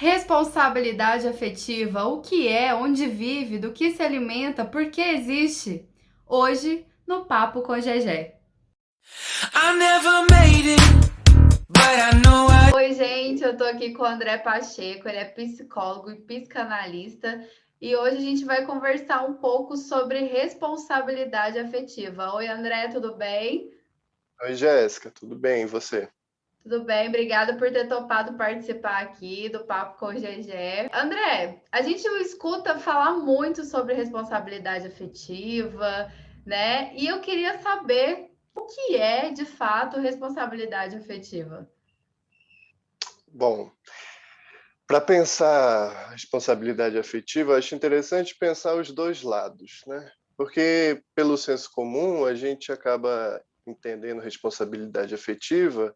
Responsabilidade afetiva, o que é, onde vive, do que se alimenta, por que existe? Hoje, no Papo com Gegé. Oi, gente, eu tô aqui com o André Pacheco, ele é psicólogo e psicanalista, e hoje a gente vai conversar um pouco sobre responsabilidade afetiva. Oi, André, tudo bem? Oi, Jéssica, tudo bem? E você? Tudo bem, obrigada por ter topado participar aqui do Papo com o GG. André, a gente escuta falar muito sobre responsabilidade afetiva, né? E eu queria saber o que é, de fato, responsabilidade afetiva. Bom, para pensar responsabilidade afetiva, acho interessante pensar os dois lados, né? Porque, pelo senso comum, a gente acaba entendendo responsabilidade afetiva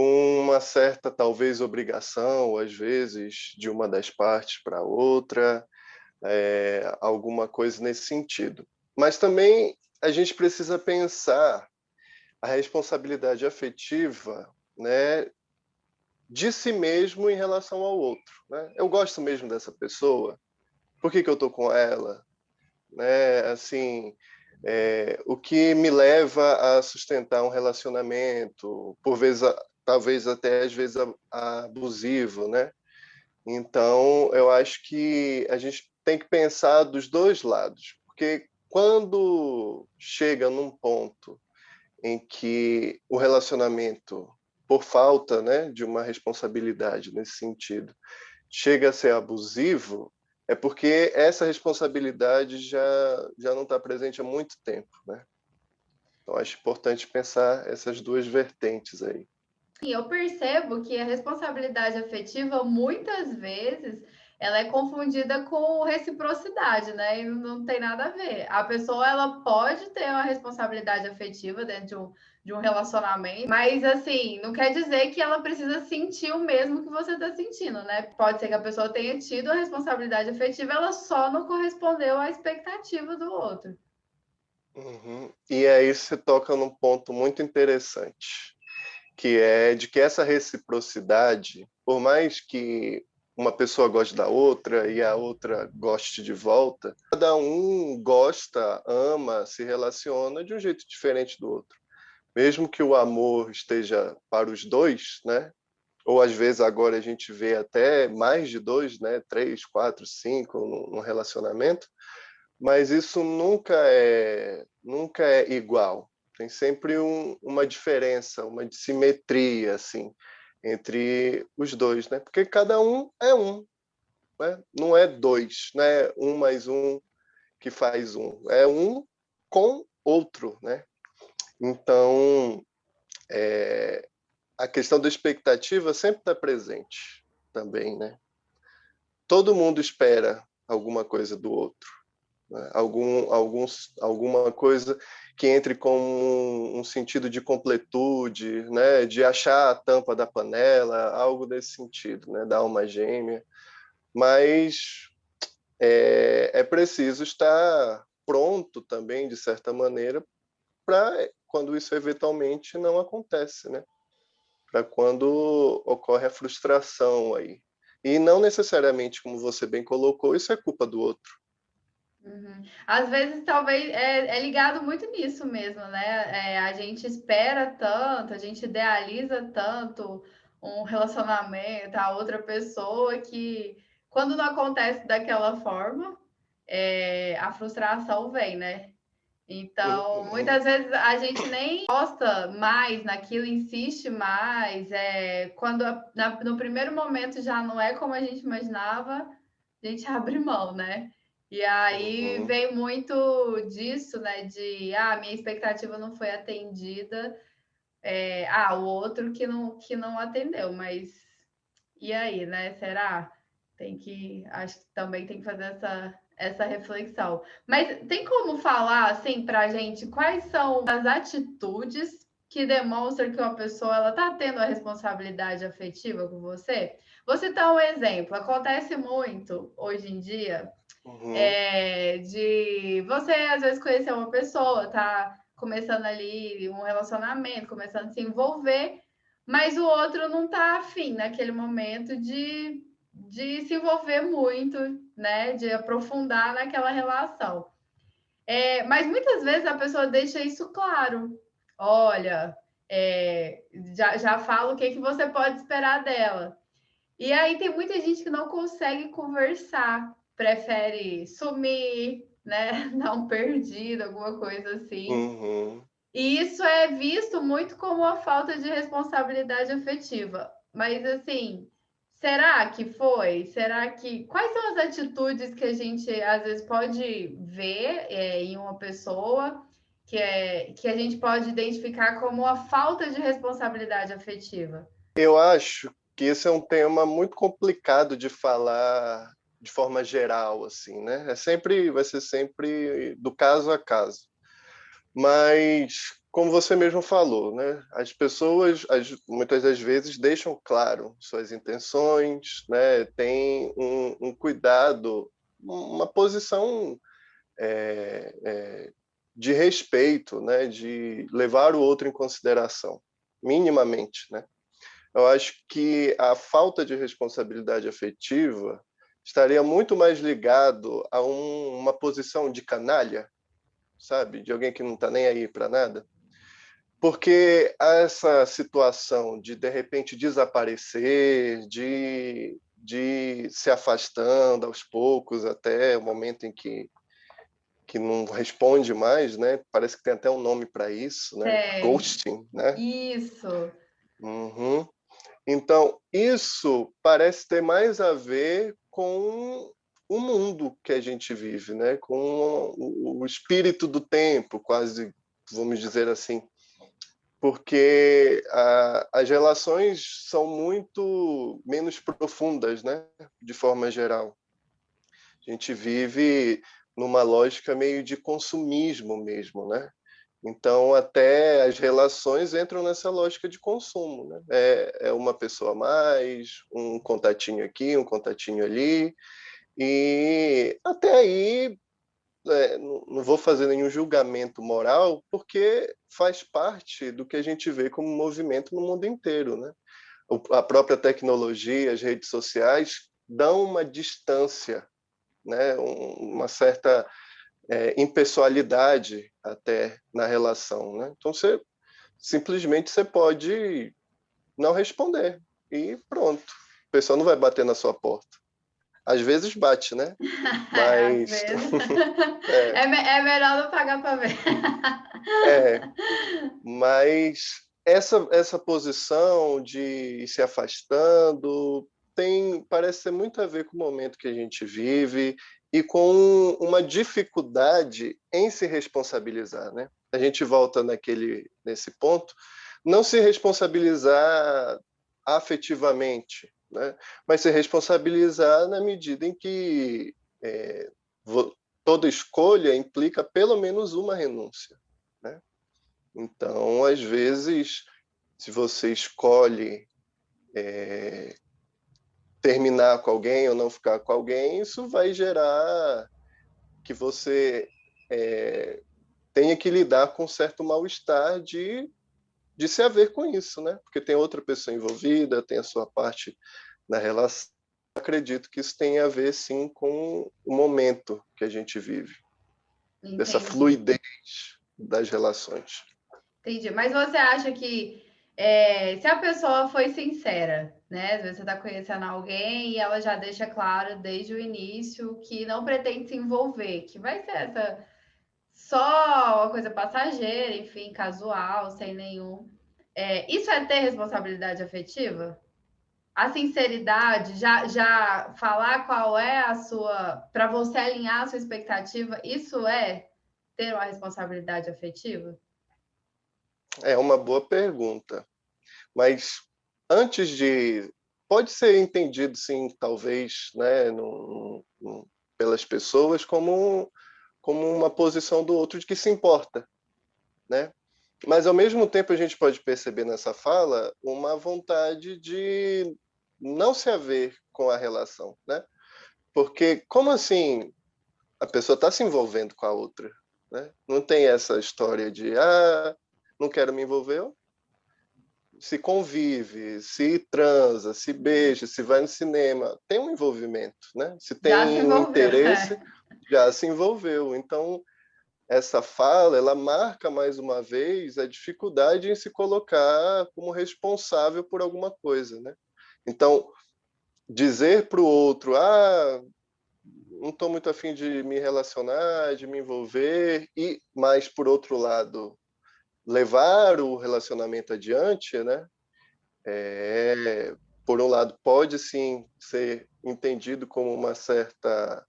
com uma certa, talvez, obrigação, às vezes, de uma das partes para outra, é, alguma coisa nesse sentido. Mas também a gente precisa pensar a responsabilidade afetiva né, de si mesmo em relação ao outro. Né? Eu gosto mesmo dessa pessoa, por que, que eu estou com ela? Né? Assim, é, o que me leva a sustentar um relacionamento, por vezes talvez até às vezes abusivo, né? Então, eu acho que a gente tem que pensar dos dois lados, porque quando chega num ponto em que o relacionamento, por falta né, de uma responsabilidade nesse sentido, chega a ser abusivo, é porque essa responsabilidade já, já não está presente há muito tempo. Né? Então, acho importante pensar essas duas vertentes aí. Eu percebo que a responsabilidade afetiva, muitas vezes, ela é confundida com reciprocidade, né? E não tem nada a ver. A pessoa, ela pode ter uma responsabilidade afetiva dentro de um, de um relacionamento, mas, assim, não quer dizer que ela precisa sentir o mesmo que você está sentindo, né? Pode ser que a pessoa tenha tido a responsabilidade afetiva, ela só não correspondeu à expectativa do outro. Uhum. E aí você toca num ponto muito interessante que é de que essa reciprocidade, por mais que uma pessoa goste da outra e a outra goste de volta, cada um gosta, ama, se relaciona de um jeito diferente do outro. Mesmo que o amor esteja para os dois, né? Ou às vezes agora a gente vê até mais de dois, né? Três, quatro, cinco no relacionamento, mas isso nunca é nunca é igual tem sempre um, uma diferença, uma dissimetria assim entre os dois, né? Porque cada um é um, né? não é dois, né? Um mais um que faz um, é um com outro, né? Então, é, a questão da expectativa sempre está presente também, né? Todo mundo espera alguma coisa do outro, né? algum, alguns, alguma coisa que entre com um sentido de completude, né, de achar a tampa da panela, algo desse sentido, né, da alma gêmea. Mas é, é preciso estar pronto também, de certa maneira, para quando isso eventualmente não acontece, né? Para quando ocorre a frustração aí. E não necessariamente, como você bem colocou, isso é culpa do outro. Uhum. Às vezes, talvez, é, é, ligado muito nisso mesmo, né? É, a gente espera tanto, a gente idealiza tanto um relacionamento, a outra pessoa, que quando não acontece daquela forma, é, a frustração vem, né? Então, uhum. muitas vezes a gente nem gosta mais naquilo, insiste mais. É, quando na, no primeiro momento já não é como a gente imaginava, a gente abre mão, né? E aí uhum. vem muito disso, né? De ah, minha expectativa não foi atendida. É, ah, o outro que não, que não atendeu, mas e aí, né? Será? Tem que. Acho que também tem que fazer essa, essa reflexão. Mas tem como falar assim para a gente quais são as atitudes que demonstram que uma pessoa ela está tendo a responsabilidade afetiva com você? Vou citar um exemplo. Acontece muito hoje em dia Uhum. É, de você, às vezes, conhecer uma pessoa, tá começando ali um relacionamento, começando a se envolver, mas o outro não tá afim naquele momento de, de se envolver muito, né? De aprofundar naquela relação. É, mas muitas vezes a pessoa deixa isso claro. Olha, é, já, já fala o que, que você pode esperar dela. E aí tem muita gente que não consegue conversar, prefere sumir, né? Dar um perdido, alguma coisa assim. Uhum. E isso é visto muito como uma falta de responsabilidade afetiva. Mas assim, será que foi? Será que quais são as atitudes que a gente às vezes pode ver é, em uma pessoa que é que a gente pode identificar como uma falta de responsabilidade afetiva? Eu acho que esse é um tema muito complicado de falar de forma geral, assim, né? É sempre, vai ser sempre do caso a caso. Mas, como você mesmo falou, né? As pessoas, as, muitas das vezes, deixam claro suas intenções, né? Tem um, um cuidado, uma posição é, é, de respeito, né? De levar o outro em consideração, minimamente, né? Eu acho que a falta de responsabilidade afetiva estaria muito mais ligado a um, uma posição de canalha, sabe? De alguém que não está nem aí para nada. Porque essa situação de, de repente, desaparecer, de, de se afastando aos poucos até o momento em que, que não responde mais, né? Parece que tem até um nome para isso, né? É. Ghosting, né? Isso. Uhum. Então, isso parece ter mais a ver com o mundo que a gente vive, né? com o espírito do tempo, quase, vamos dizer assim. Porque a, as relações são muito menos profundas, né? de forma geral. A gente vive numa lógica meio de consumismo mesmo, né? Então, até as relações entram nessa lógica de consumo. Né? É, é uma pessoa a mais, um contatinho aqui, um contatinho ali. E até aí, é, não vou fazer nenhum julgamento moral, porque faz parte do que a gente vê como movimento no mundo inteiro. Né? A própria tecnologia, as redes sociais, dão uma distância, né? uma certa é, impessoalidade até na relação, né? Então você simplesmente você pode não responder e pronto. O pessoal não vai bater na sua porta. Às vezes bate, né? Mas é. É, é, melhor não pagar para ver. é. Mas essa essa posição de ir se afastando tem parece ter muito a ver com o momento que a gente vive e com uma dificuldade em se responsabilizar, né? A gente volta naquele nesse ponto, não se responsabilizar afetivamente, né? Mas se responsabilizar na medida em que é, toda escolha implica pelo menos uma renúncia, né? Então, às vezes, se você escolhe é, terminar com alguém ou não ficar com alguém, isso vai gerar que você é, tenha que lidar com um certo mal-estar de, de se haver com isso, né? Porque tem outra pessoa envolvida, tem a sua parte na relação. Acredito que isso tem a ver, sim, com o momento que a gente vive. Entendi. Dessa fluidez das relações. Entendi. Mas você acha que é, se a pessoa foi sincera, né? Às vezes você está conhecendo alguém e ela já deixa claro desde o início que não pretende se envolver, que vai ser essa só uma coisa passageira, enfim, casual, sem nenhum. É, isso é ter responsabilidade afetiva? A sinceridade, já, já falar qual é a sua. para você alinhar a sua expectativa, isso é ter uma responsabilidade afetiva? É uma boa pergunta. Mas antes de. Pode ser entendido, sim, talvez, né, no, pelas pessoas, como, como uma posição do outro de que se importa. Né? Mas, ao mesmo tempo, a gente pode perceber nessa fala uma vontade de não se haver com a relação. Né? Porque, como assim a pessoa está se envolvendo com a outra? Né? Não tem essa história de, ah, não quero me envolver, se convive, se transa, se beija, se vai no cinema, tem um envolvimento, né? Se tem se um interesse, é. já se envolveu. Então, essa fala, ela marca mais uma vez a dificuldade em se colocar como responsável por alguma coisa, né? Então, dizer para o outro, ah, não estou muito afim de me relacionar, de me envolver, e mas por outro lado levar o relacionamento adiante, né? É, por um lado pode sim ser entendido como uma certa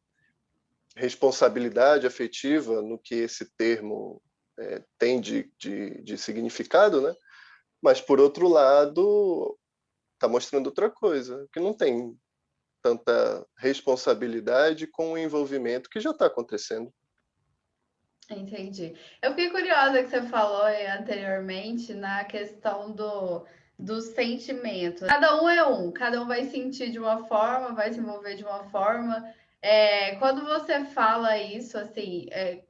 responsabilidade afetiva no que esse termo é, tem de, de, de significado, né? Mas por outro lado está mostrando outra coisa, que não tem tanta responsabilidade com o envolvimento que já está acontecendo. Entendi. Eu fiquei curiosa que você falou anteriormente na questão do, do sentimento. Cada um é um, cada um vai sentir de uma forma, vai se envolver de uma forma. É, quando você fala isso, assim, é,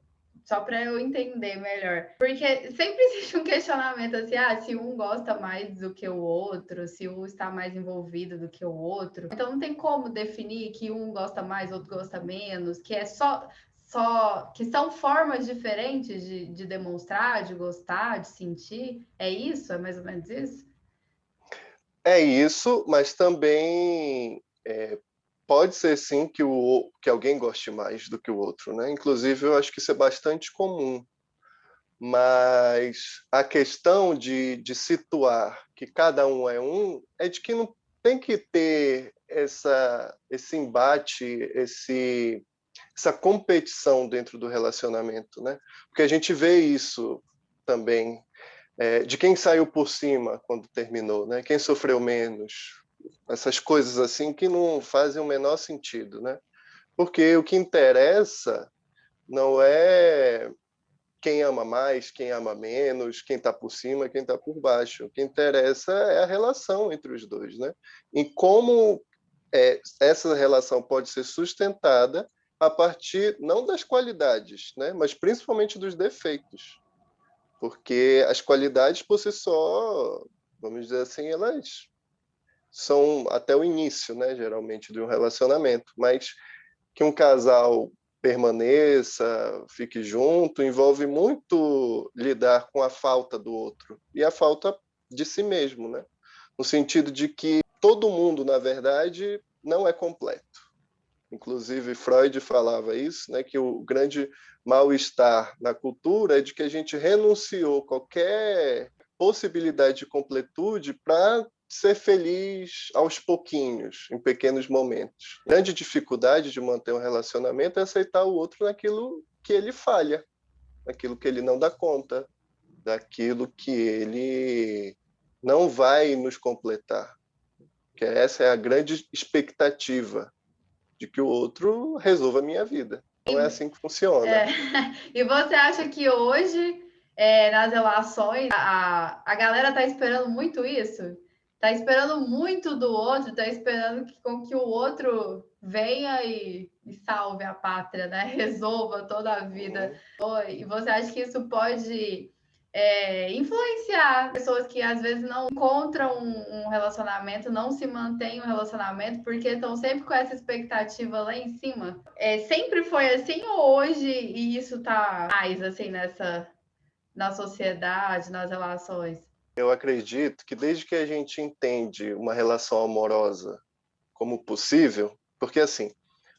só para eu entender melhor. Porque sempre existe um questionamento assim, ah, se um gosta mais do que o outro, se um está mais envolvido do que o outro. Então não tem como definir que um gosta mais, outro gosta menos, que é só só que são formas diferentes de, de demonstrar, de gostar, de sentir. É isso? É mais ou menos isso? É isso, mas também é, pode ser sim que, o, que alguém goste mais do que o outro, né? Inclusive, eu acho que isso é bastante comum. Mas a questão de, de situar que cada um é um é de que não tem que ter essa, esse embate, esse, essa competição dentro do relacionamento, né? Porque a gente vê isso também é, de quem saiu por cima quando terminou, né? Quem sofreu menos, essas coisas assim que não fazem o menor sentido, né? Porque o que interessa não é quem ama mais, quem ama menos, quem está por cima, quem está por baixo. O que interessa é a relação entre os dois, né? E como é, essa relação pode ser sustentada a partir não das qualidades, né? Mas principalmente dos defeitos, porque as qualidades por si só, vamos dizer assim, elas são até o início, né, geralmente, de um relacionamento, mas que um casal permaneça, fique junto, envolve muito lidar com a falta do outro e a falta de si mesmo, né? No sentido de que todo mundo, na verdade, não é completo. Inclusive Freud falava isso, né, que o grande mal-estar na cultura é de que a gente renunciou qualquer possibilidade de completude para ser feliz aos pouquinhos, em pequenos momentos. A grande dificuldade de manter um relacionamento é aceitar o outro naquilo que ele falha, naquilo que ele não dá conta, daquilo que ele não vai nos completar. Que essa é a grande expectativa de que o outro resolva a minha vida. Não é assim que funciona. É. E você acha que hoje, é, nas relações, a, a galera está esperando muito isso? tá esperando muito do outro, tá esperando que, com que o outro venha e, e salve a pátria, né? Resolva toda a vida. Uhum. E você acha que isso pode é, influenciar pessoas que às vezes não encontram um, um relacionamento, não se mantêm um relacionamento, porque estão sempre com essa expectativa lá em cima. É, sempre foi assim ou hoje e isso tá mais assim nessa na sociedade, nas relações? Eu acredito que desde que a gente entende uma relação amorosa como possível, porque assim,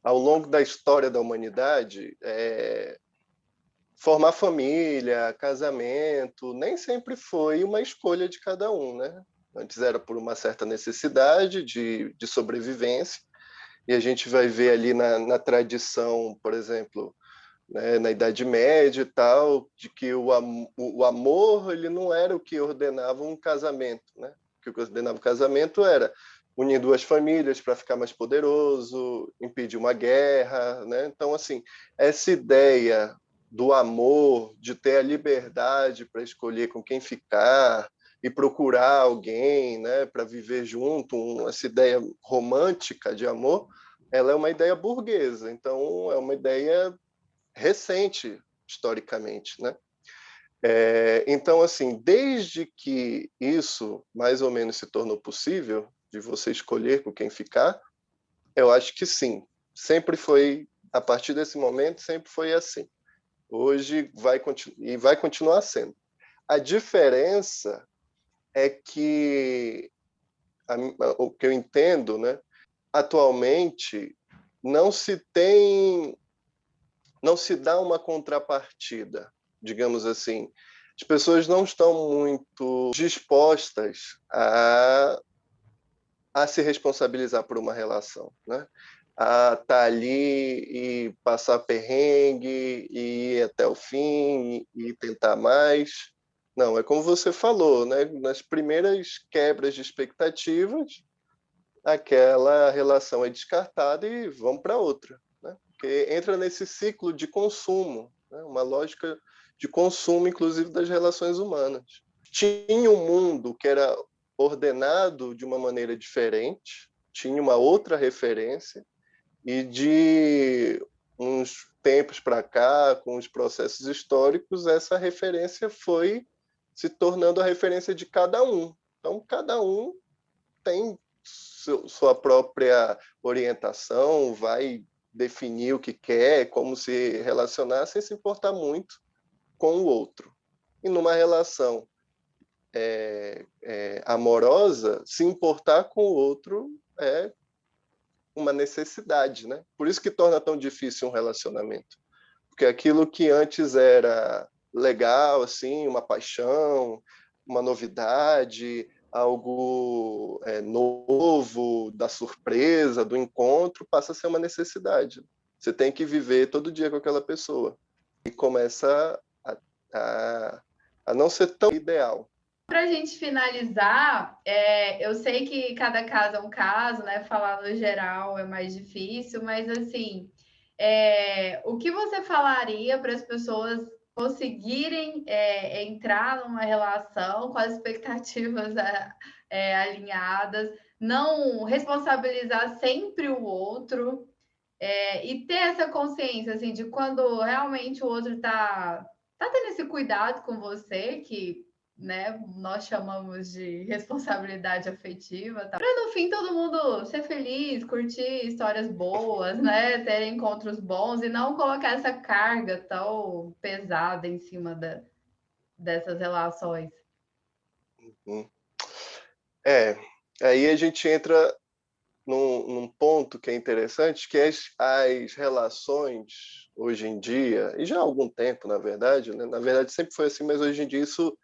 ao longo da história da humanidade, é, formar família, casamento, nem sempre foi uma escolha de cada um, né? Antes era por uma certa necessidade de, de sobrevivência, e a gente vai ver ali na, na tradição, por exemplo, né, na Idade Média e tal, de que o, am o amor ele não era o que ordenava um casamento, né? O que ordenava o casamento era unir duas famílias para ficar mais poderoso, impedir uma guerra, né? Então assim, essa ideia do amor, de ter a liberdade para escolher com quem ficar e procurar alguém, né, para viver junto, um, essa ideia romântica de amor, ela é uma ideia burguesa. Então é uma ideia recente, historicamente, né? É, então, assim, desde que isso mais ou menos se tornou possível, de você escolher com quem ficar, eu acho que sim. Sempre foi, a partir desse momento, sempre foi assim. Hoje vai e vai continuar sendo. A diferença é que a, o que eu entendo, né, atualmente não se tem não se dá uma contrapartida, digamos assim. As pessoas não estão muito dispostas a, a se responsabilizar por uma relação, né? A estar tá ali e passar perrengue e ir até o fim e tentar mais. Não, é como você falou, né? nas primeiras quebras de expectativas, aquela relação é descartada e vamos para outra. Né? Porque entra nesse ciclo de consumo, né? uma lógica de consumo, inclusive, das relações humanas. Tinha um mundo que era ordenado de uma maneira diferente, tinha uma outra referência, e de uns tempos para cá, com os processos históricos, essa referência foi se tornando a referência de cada um. Então, cada um tem sua própria orientação, vai definir o que quer, como se relacionar, sem se importar muito com o outro. E numa relação é, é, amorosa, se importar com o outro é uma necessidade, né? Por isso que torna tão difícil um relacionamento. Porque aquilo que antes era legal, assim, uma paixão, uma novidade, algo é, novo, da surpresa, do encontro, passa a ser uma necessidade. Você tem que viver todo dia com aquela pessoa. E começa a, a, a não ser tão ideal. Para a gente finalizar, é, eu sei que cada caso é um caso, né? Falar no geral é mais difícil, mas assim, é, o que você falaria para as pessoas conseguirem é, entrar numa relação com as expectativas é, é, alinhadas, não responsabilizar sempre o outro é, e ter essa consciência assim de quando realmente o outro está tá tendo esse cuidado com você que né? Nós chamamos de responsabilidade afetiva, tá? Para no fim todo mundo ser feliz, curtir histórias boas, né? Ter encontros bons e não colocar essa carga tão pesada em cima da, dessas relações. Uhum. É, aí a gente entra num, num, ponto que é interessante, que é as, as, relações hoje em dia, e já há algum tempo, na verdade, né? na verdade sempre foi assim, mas hoje em dia isso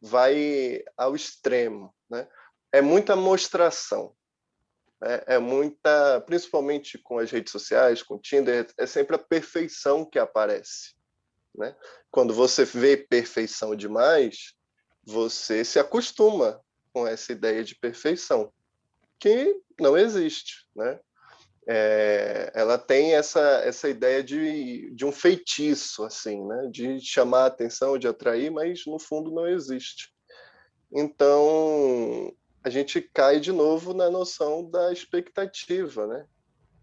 vai ao extremo, né? É muita mostração, é, é muita, principalmente com as redes sociais, com o Tinder, é sempre a perfeição que aparece, né? Quando você vê perfeição demais, você se acostuma com essa ideia de perfeição, que não existe, né? É, ela tem essa, essa ideia de, de um feitiço, assim, né? de chamar a atenção, de atrair, mas no fundo não existe. Então, a gente cai de novo na noção da expectativa, né?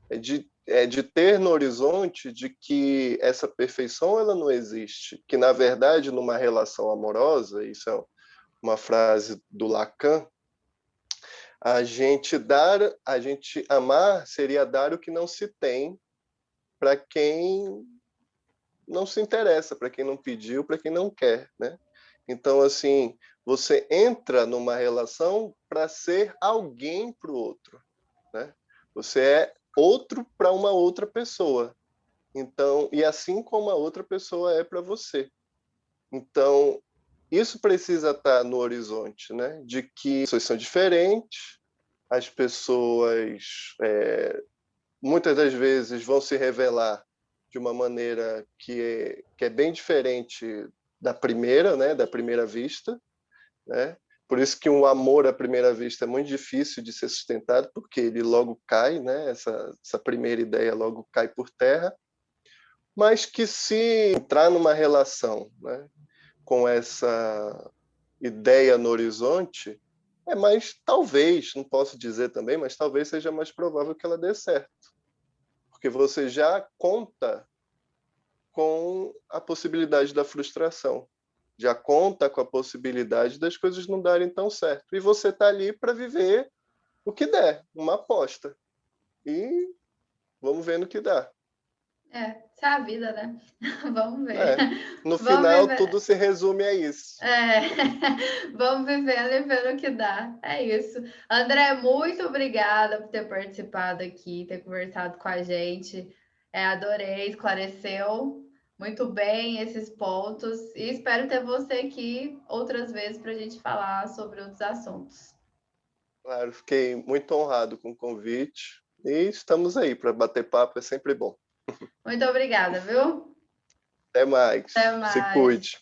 É de, é de ter no horizonte de que essa perfeição ela não existe, que na verdade numa relação amorosa, isso é uma frase do Lacan, a gente dar, a gente amar seria dar o que não se tem para quem não se interessa, para quem não pediu, para quem não quer, né? Então assim, você entra numa relação para ser alguém para o outro, né? Você é outro para uma outra pessoa. Então, e assim como a outra pessoa é para você. Então, isso precisa estar no horizonte, né? De que pessoas são diferentes, as pessoas é, muitas das vezes vão se revelar de uma maneira que é, que é bem diferente da primeira, né? Da primeira vista, né? Por isso que um amor à primeira vista é muito difícil de ser sustentado, porque ele logo cai, né? Essa, essa primeira ideia logo cai por terra. Mas que se entrar numa relação, né? Com essa ideia no horizonte, é mais, talvez, não posso dizer também, mas talvez seja mais provável que ela dê certo. Porque você já conta com a possibilidade da frustração. já conta com a possibilidade das coisas não darem tão certo. E você está ali para viver o que der, uma aposta. E vamos ver no que dá. É, isso é a vida, né? Vamos ver. É, no Vamos final, viver. tudo se resume a isso. É, vamos vivendo e vendo o que dá. É isso. André, muito obrigada por ter participado aqui, ter conversado com a gente. É, adorei, esclareceu muito bem esses pontos e espero ter você aqui outras vezes para a gente falar sobre outros assuntos. Claro, fiquei muito honrado com o convite e estamos aí para bater papo, é sempre bom. Muito obrigada, viu? Até mais. Até Se mais. cuide.